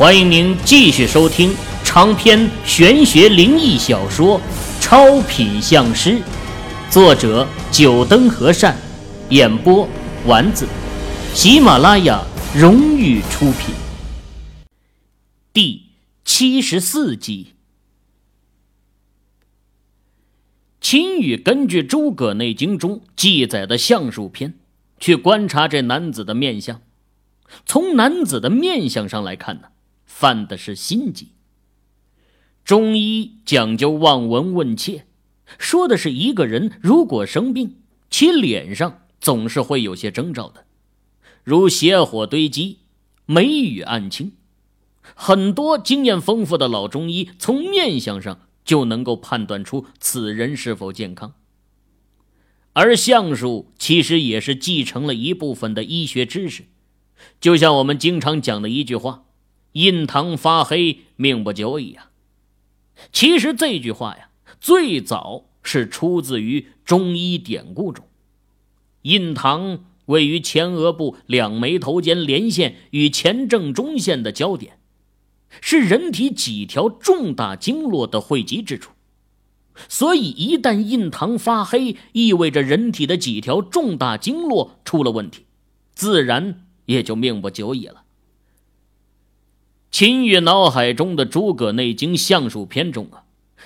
欢迎您继续收听长篇玄学灵异小说《超品相师》，作者：九灯和善，演播：丸子，喜马拉雅荣誉出品。第七十四集，秦羽根据《诸葛内经》中记载的相术篇，去观察这男子的面相。从男子的面相上来看呢。犯的是心疾。中医讲究望闻问切，说的是一个人如果生病，其脸上总是会有些征兆的，如邪火堆积、眉宇暗青。很多经验丰富的老中医从面相上就能够判断出此人是否健康。而相术其实也是继承了一部分的医学知识，就像我们经常讲的一句话。印堂发黑，命不久矣啊！其实这句话呀，最早是出自于中医典故中。印堂位于前额部两眉头间连线与前正中线的交点，是人体几条重大经络的汇集之处。所以，一旦印堂发黑，意味着人体的几条重大经络出了问题，自然也就命不久矣了。秦羽脑海中的《诸葛内经相术篇》中啊，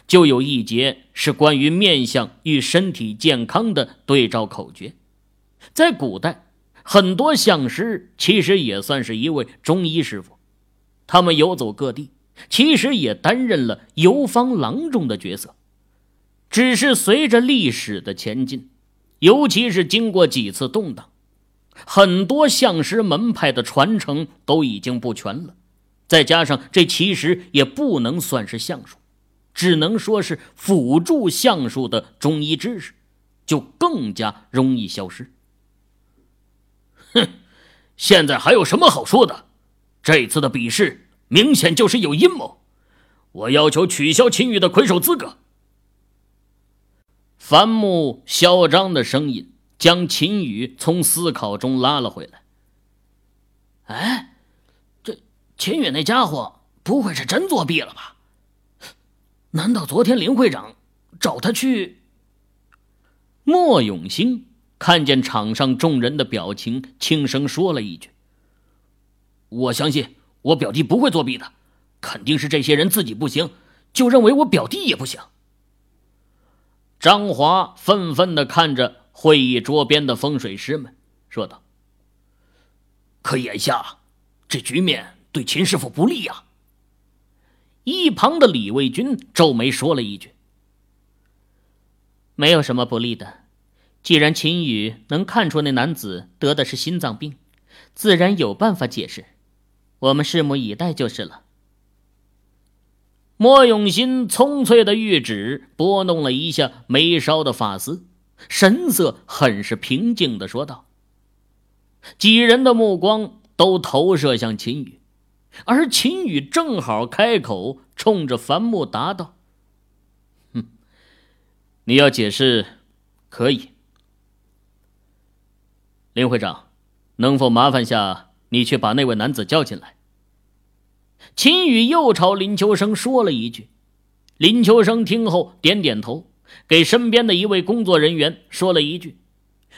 就有一节是关于面相与身体健康的对照口诀。在古代，很多相师其实也算是一位中医师傅，他们游走各地，其实也担任了游方郎中的角色。只是随着历史的前进，尤其是经过几次动荡，很多相师门派的传承都已经不全了。再加上这其实也不能算是相术，只能说是辅助相术的中医知识，就更加容易消失。哼，现在还有什么好说的？这次的比试明显就是有阴谋，我要求取消秦羽的魁首资格。樊木嚣张的声音将秦羽从思考中拉了回来。哎。秦远那家伙不会是真作弊了吧？难道昨天林会长找他去？莫永兴看见场上众人的表情，轻声说了一句：“我相信我表弟不会作弊的，肯定是这些人自己不行，就认为我表弟也不行。”张华愤愤的看着会议桌边的风水师们，说道：“可眼下这局面……”对秦师傅不利呀！一旁的李卫军皱眉说了一句：“没有什么不利的，既然秦羽能看出那男子得的是心脏病，自然有办法解释。我们拭目以待就是了。”莫永新葱翠的玉指拨弄了一下眉梢的发丝，神色很是平静的说道：“几人的目光都投射向秦羽。”而秦羽正好开口，冲着樊木答道：“哼，你要解释，可以。林会长，能否麻烦下你去把那位男子叫进来？”秦羽又朝林秋生说了一句，林秋生听后点点头，给身边的一位工作人员说了一句，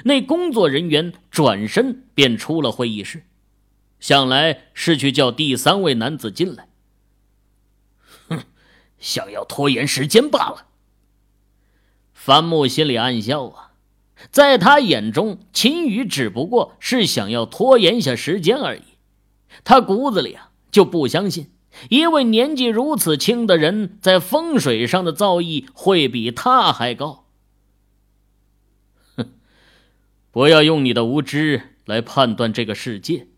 那工作人员转身便出了会议室。想来是去叫第三位男子进来。哼，想要拖延时间罢了。樊木心里暗笑啊，在他眼中，秦羽只不过是想要拖延下时间而已。他骨子里啊就不相信一位年纪如此轻的人在风水上的造诣会比他还高。哼，不要用你的无知来判断这个世界。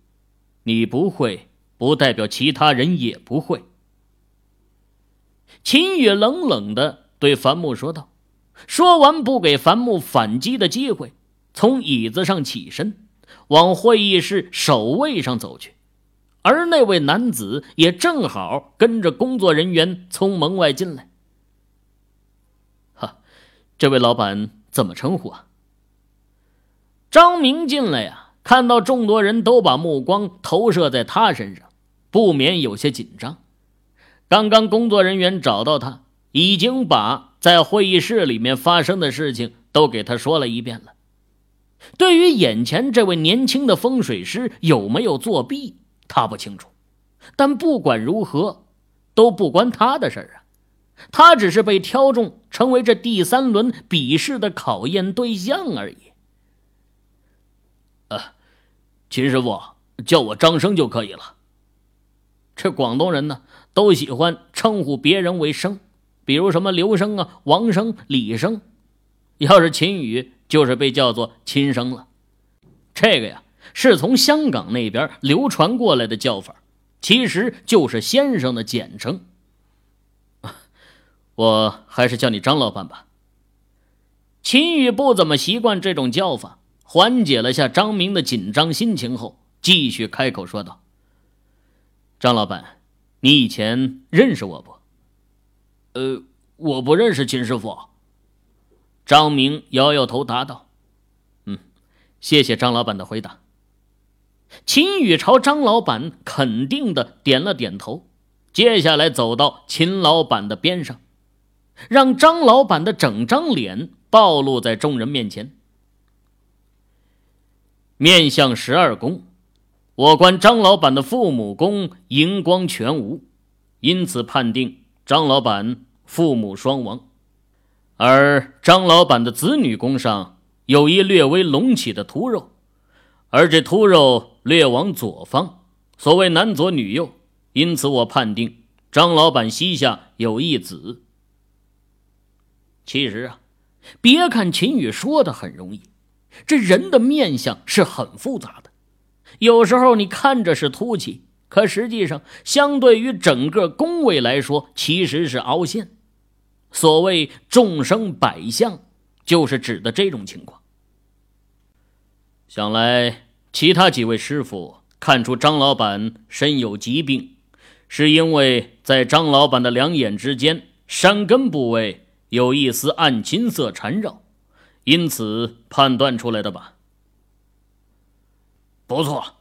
你不会，不代表其他人也不会。秦羽冷冷的对樊木说道，说完不给樊木反击的机会，从椅子上起身，往会议室首位上走去。而那位男子也正好跟着工作人员从门外进来。哈，这位老板怎么称呼啊？张明进来呀。看到众多人都把目光投射在他身上，不免有些紧张。刚刚工作人员找到他，已经把在会议室里面发生的事情都给他说了一遍了。对于眼前这位年轻的风水师有没有作弊，他不清楚。但不管如何，都不关他的事儿啊。他只是被挑中，成为这第三轮比试的考验对象而已。啊，秦师傅叫我张生就可以了。这广东人呢，都喜欢称呼别人为生，比如什么刘生啊、王生、李生。要是秦宇，就是被叫做秦生了。这个呀，是从香港那边流传过来的叫法，其实就是先生的简称。我还是叫你张老板吧。秦宇不怎么习惯这种叫法，缓解了下张明的紧张心情后，继续开口说道：“张老板，你以前认识我不？”“呃，我不认识秦师傅。”张明摇摇头答道：“嗯，谢谢张老板的回答。”秦宇朝张老板肯定的点了点头，接下来走到秦老板的边上。让张老板的整张脸暴露在众人面前。面向十二宫，我观张老板的父母宫荧光全无，因此判定张老板父母双亡。而张老板的子女宫上有一略微隆起的凸肉，而这凸肉略往左方，所谓男左女右，因此我判定张老板膝下有一子。其实啊，别看秦宇说的很容易，这人的面相是很复杂的。有时候你看着是凸起，可实际上相对于整个宫位来说，其实是凹陷。所谓众生百相，就是指的这种情况。想来其他几位师傅看出张老板身有疾病，是因为在张老板的两眼之间山根部位。有一丝暗金色缠绕，因此判断出来的吧？不错，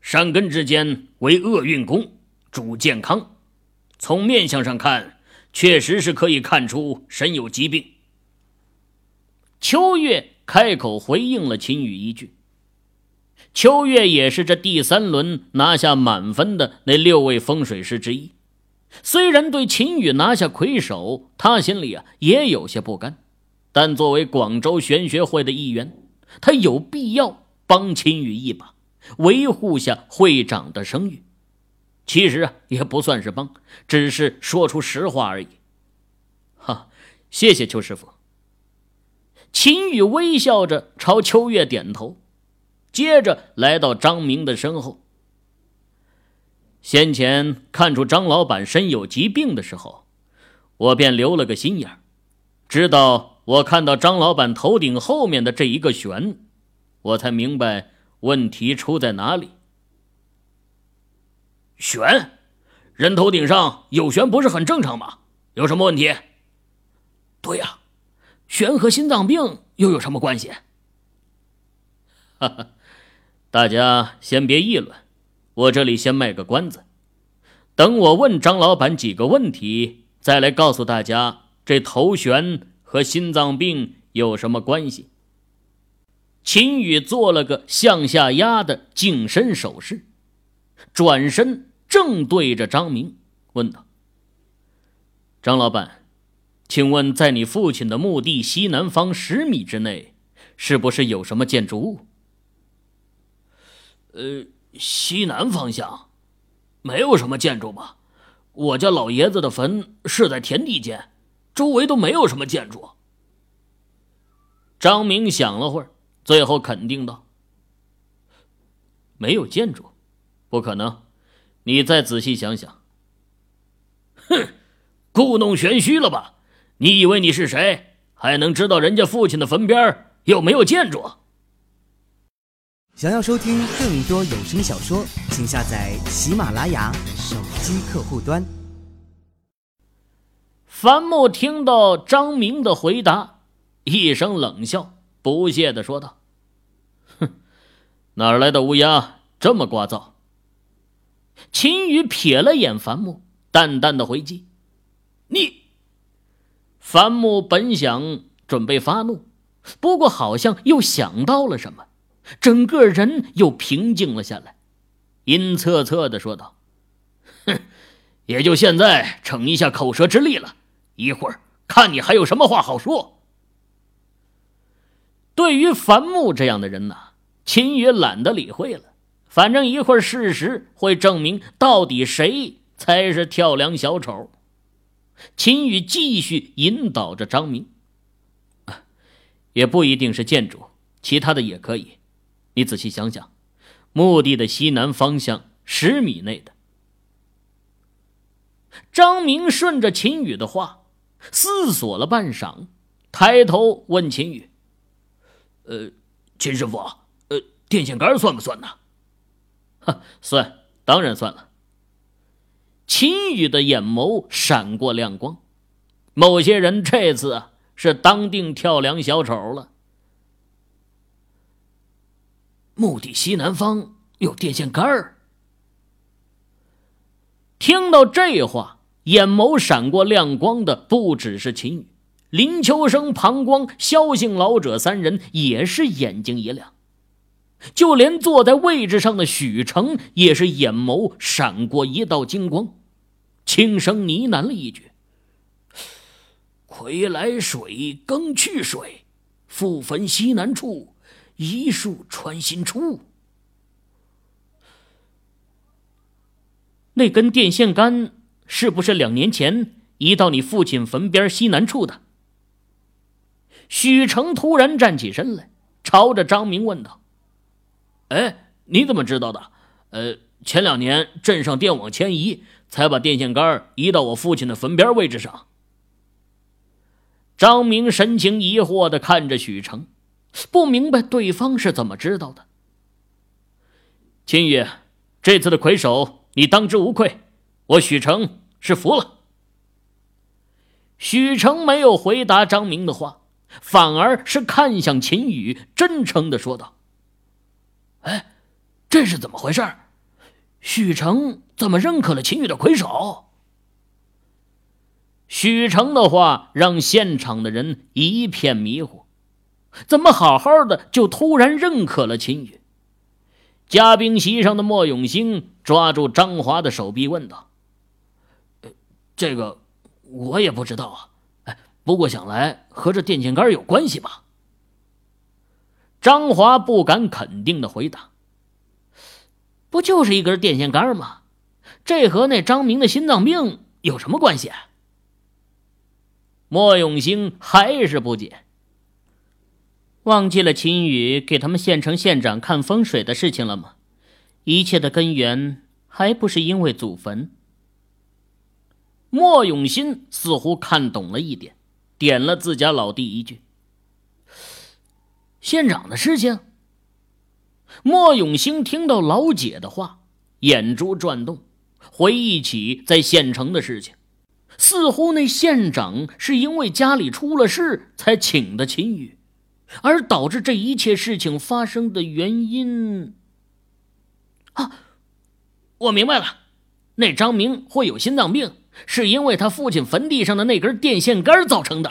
山根之间为厄运宫，主健康。从面相上看，确实是可以看出身有疾病。秋月开口回应了秦羽一句。秋月也是这第三轮拿下满分的那六位风水师之一。虽然对秦羽拿下魁首，他心里啊也有些不甘，但作为广州玄学会的一员，他有必要帮秦羽一把，维护下会长的声誉。其实啊，也不算是帮，只是说出实话而已。哈，谢谢邱师傅。秦羽微笑着朝秋月点头，接着来到张明的身后。先前看出张老板身有疾病的时候，我便留了个心眼直到我看到张老板头顶后面的这一个旋，我才明白问题出在哪里。旋，人头顶上有旋不是很正常吗？有什么问题？对呀，旋和心脏病又有什么关系？哈哈，大家先别议论。我这里先卖个关子，等我问张老板几个问题，再来告诉大家这头旋和心脏病有什么关系。秦宇做了个向下压的净身手势，转身正对着张明问道：“张老板，请问在你父亲的墓地西南方十米之内，是不是有什么建筑物？”呃。西南方向，没有什么建筑吧？我家老爷子的坟是在田地间，周围都没有什么建筑。张明想了会儿，最后肯定道：“没有建筑，不可能。你再仔细想想。”哼，故弄玄虚了吧？你以为你是谁，还能知道人家父亲的坟边有没有建筑？想要收听更多有声小说，请下载喜马拉雅手机客户端。樊木听到张明的回答，一声冷笑，不屑的说道：“哼，哪来的乌鸦这么聒噪？秦宇瞥了眼樊木，淡淡的回击：“你。”樊木本想准备发怒，不过好像又想到了什么，整个人又平静了下来，阴恻恻的说道：“哼，也就现在逞一下口舌之力了，一会儿看你还有什么话好说。”对于樊木这样的人呢，秦宇懒得理会了。反正一会儿事实会证明到底谁才是跳梁小丑。秦宇继续引导着张明，也不一定是建筑，其他的也可以。你仔细想想，墓地的西南方向十米内的。张明顺着秦宇的话思索了半晌，抬头问秦宇：“呃，秦师傅，呃，电线杆算不算呢？”算，当然算了。秦宇的眼眸闪过亮光，某些人这次是当定跳梁小丑了。墓地西南方有电线杆儿。听到这话，眼眸闪过亮光的不只是秦宇，林秋生、庞光、萧姓老者三人也是眼睛一亮。就连坐在位置上的许成也是眼眸闪过一道金光，轻声呢喃了一句：“葵来水，更去水，复焚西南处，一树穿心出。”那根电线杆是不是两年前移到你父亲坟边西南处的？许成突然站起身来，朝着张明问道。哎，你怎么知道的？呃，前两年镇上电网迁移，才把电线杆移到我父亲的坟边位置上。张明神情疑惑的看着许成，不明白对方是怎么知道的。秦宇，这次的魁首你当之无愧，我许成是服了。许成没有回答张明的话，反而是看向秦宇，真诚的说道。哎，这是怎么回事？许成怎么认可了秦宇的魁首？许成的话让现场的人一片迷糊，怎么好好的就突然认可了秦宇？嘉宾席上的莫永兴抓住张华的手臂问道：“这个我也不知道啊，哎，不过想来和这电线杆有关系吧？”张华不敢肯定的回答：“不就是一根电线杆吗？这和那张明的心脏病有什么关系？”莫永兴还是不解，忘记了秦宇给他们县城县长看风水的事情了吗？一切的根源还不是因为祖坟。莫永新似乎看懂了一点，点了自家老弟一句。县长的事情。莫永兴听到老姐的话，眼珠转动，回忆起在县城的事情，似乎那县长是因为家里出了事才请的秦宇，而导致这一切事情发生的原因。啊，我明白了，那张明会有心脏病，是因为他父亲坟地上的那根电线杆造成的。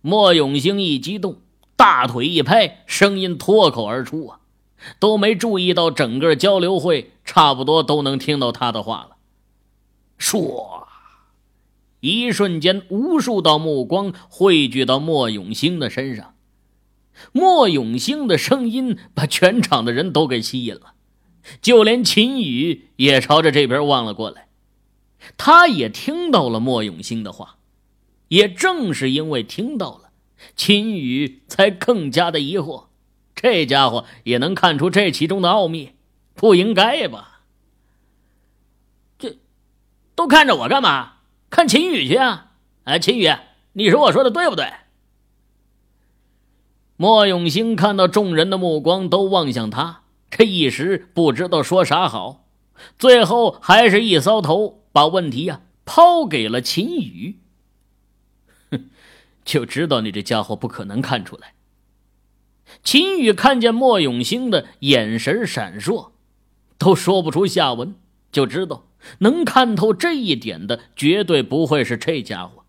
莫永兴一激动，大腿一拍，声音脱口而出：“啊，都没注意到整个交流会，差不多都能听到他的话了。”说，一瞬间，无数道目光汇聚到莫永兴的身上。莫永兴的声音把全场的人都给吸引了，就连秦宇也朝着这边望了过来。他也听到了莫永兴的话。也正是因为听到了，秦宇才更加的疑惑。这家伙也能看出这其中的奥秘，不应该吧？这都看着我干嘛？看秦宇去啊！哎，秦宇，你说我说的对不对？莫永兴看到众人的目光都望向他，这一时不知道说啥好，最后还是一搔头，把问题呀抛给了秦宇。哼就知道你这家伙不可能看出来。秦宇看见莫永兴的眼神闪烁，都说不出下文，就知道能看透这一点的绝对不会是这家伙。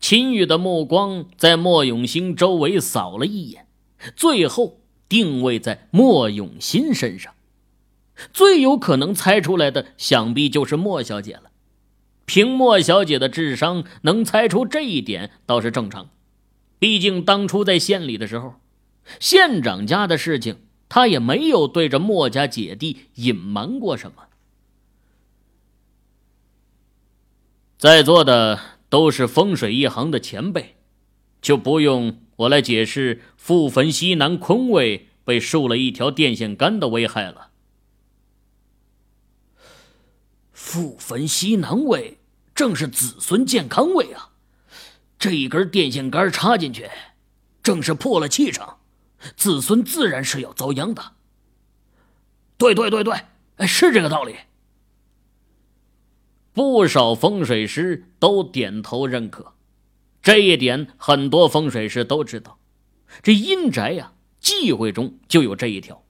秦羽的目光在莫永兴周围扫了一眼，最后定位在莫永新身上。最有可能猜出来的，想必就是莫小姐了。凭莫小姐的智商，能猜出这一点倒是正常。毕竟当初在县里的时候，县长家的事情，她也没有对着莫家姐弟隐瞒过什么。在座的。都是风水一行的前辈，就不用我来解释复坟西南坤位被竖了一条电线杆的危害了。复坟西南位正是子孙健康位啊，这一根电线杆插进去，正是破了气场，子孙自然是要遭殃的。对对对对，是这个道理。不少风水师都点头认可，这一点很多风水师都知道。这阴宅呀，忌讳中就有这一条。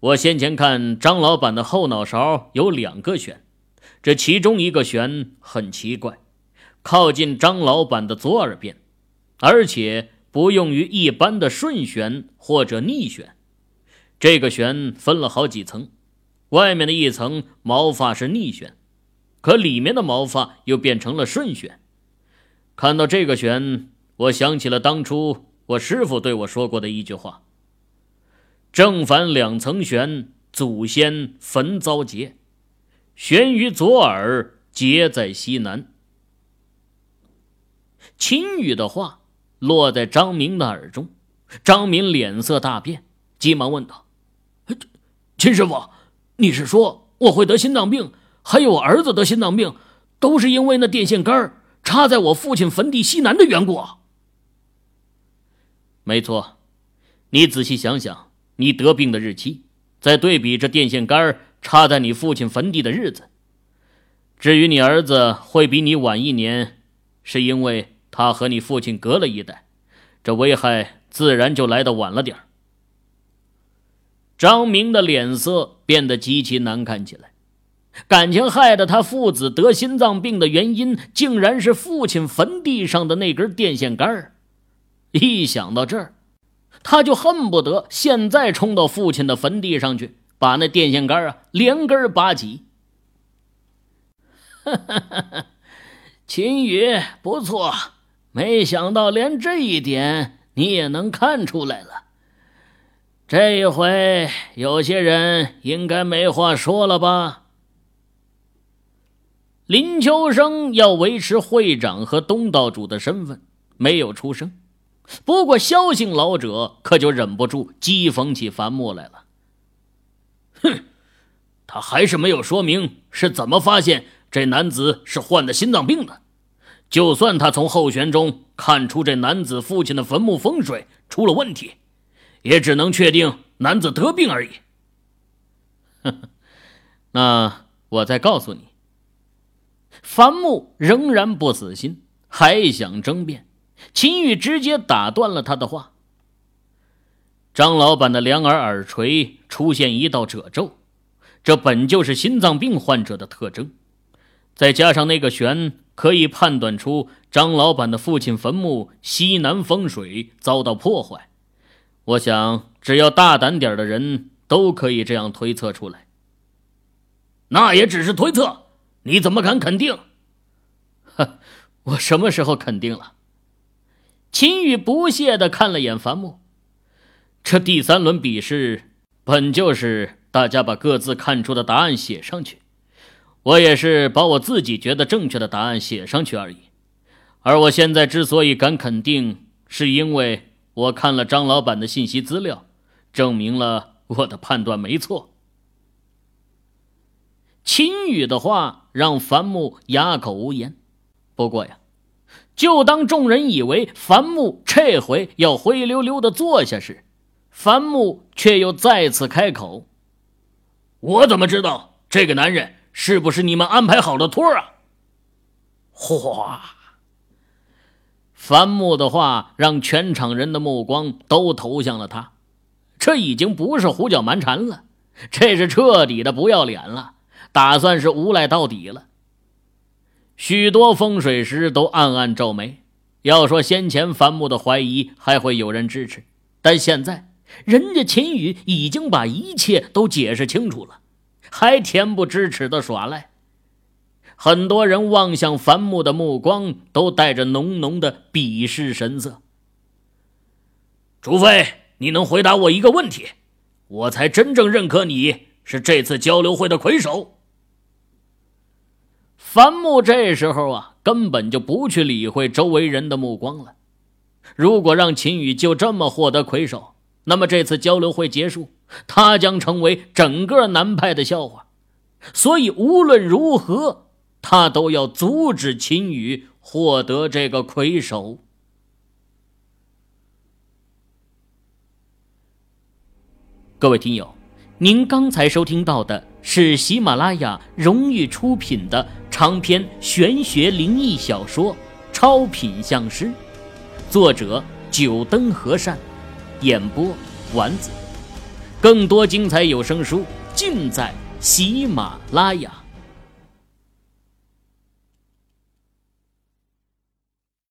我先前看张老板的后脑勺有两个旋，这其中一个旋很奇怪，靠近张老板的左耳边，而且不用于一般的顺旋或者逆旋，这个旋分了好几层。外面的一层毛发是逆旋，可里面的毛发又变成了顺旋。看到这个旋，我想起了当初我师傅对我说过的一句话：“正反两层旋，祖先坟遭劫，悬于左耳，劫在西南。”秦羽的话落在张明的耳中，张明脸色大变，急忙问道：“秦师傅。”你是说我会得心脏病，还有我儿子得心脏病，都是因为那电线杆儿插在我父亲坟地西南的缘故？没错，你仔细想想，你得病的日期，再对比这电线杆插在你父亲坟地的日子。至于你儿子会比你晚一年，是因为他和你父亲隔了一代，这危害自然就来的晚了点。张明的脸色变得极其难看起来，感情害得他父子得心脏病的原因，竟然是父亲坟地上的那根电线杆一想到这儿，他就恨不得现在冲到父亲的坟地上去，把那电线杆啊连根拔起。秦宇不错，没想到连这一点你也能看出来了。这一回，有些人应该没话说了吧？林秋生要维持会长和东道主的身份，没有出声。不过，萧姓老者可就忍不住讥讽起樊木来了。哼，他还是没有说明是怎么发现这男子是患的心脏病的。就算他从后旋中看出这男子父亲的坟墓风水出了问题。也只能确定男子得病而已。那我再告诉你，樊木仍然不死心，还想争辩。秦宇直接打断了他的话。张老板的两耳耳垂出现一道褶皱，这本就是心脏病患者的特征。再加上那个悬，可以判断出张老板的父亲坟墓西南风水遭到破坏。我想，只要大胆点的人都可以这样推测出来。那也只是推测，你怎么敢肯定？呵，我什么时候肯定了？秦宇不屑的看了眼樊木。这第三轮比试本就是大家把各自看出的答案写上去，我也是把我自己觉得正确的答案写上去而已。而我现在之所以敢肯定，是因为。我看了张老板的信息资料，证明了我的判断没错。秦宇的话让樊木哑口无言。不过呀，就当众人以为樊木这回要灰溜溜的坐下时，樊木却又再次开口：“我怎么知道这个男人是不是你们安排好的托啊？”哗。樊木的话让全场人的目光都投向了他，这已经不是胡搅蛮缠了，这是彻底的不要脸了，打算是无赖到底了。许多风水师都暗暗皱眉。要说先前樊木的怀疑还会有人支持，但现在人家秦宇已经把一切都解释清楚了，还恬不知耻的耍赖。很多人望向樊木的目光都带着浓浓的鄙视神色。除非你能回答我一个问题，我才真正认可你是这次交流会的魁首。樊木这时候啊，根本就不去理会周围人的目光了。如果让秦宇就这么获得魁首，那么这次交流会结束，他将成为整个南派的笑话。所以无论如何。他都要阻止秦羽获得这个魁首。各位听友，您刚才收听到的是喜马拉雅荣誉出品的长篇玄学灵异小说《超品相师》，作者九灯和善，演播丸子。更多精彩有声书尽在喜马拉雅。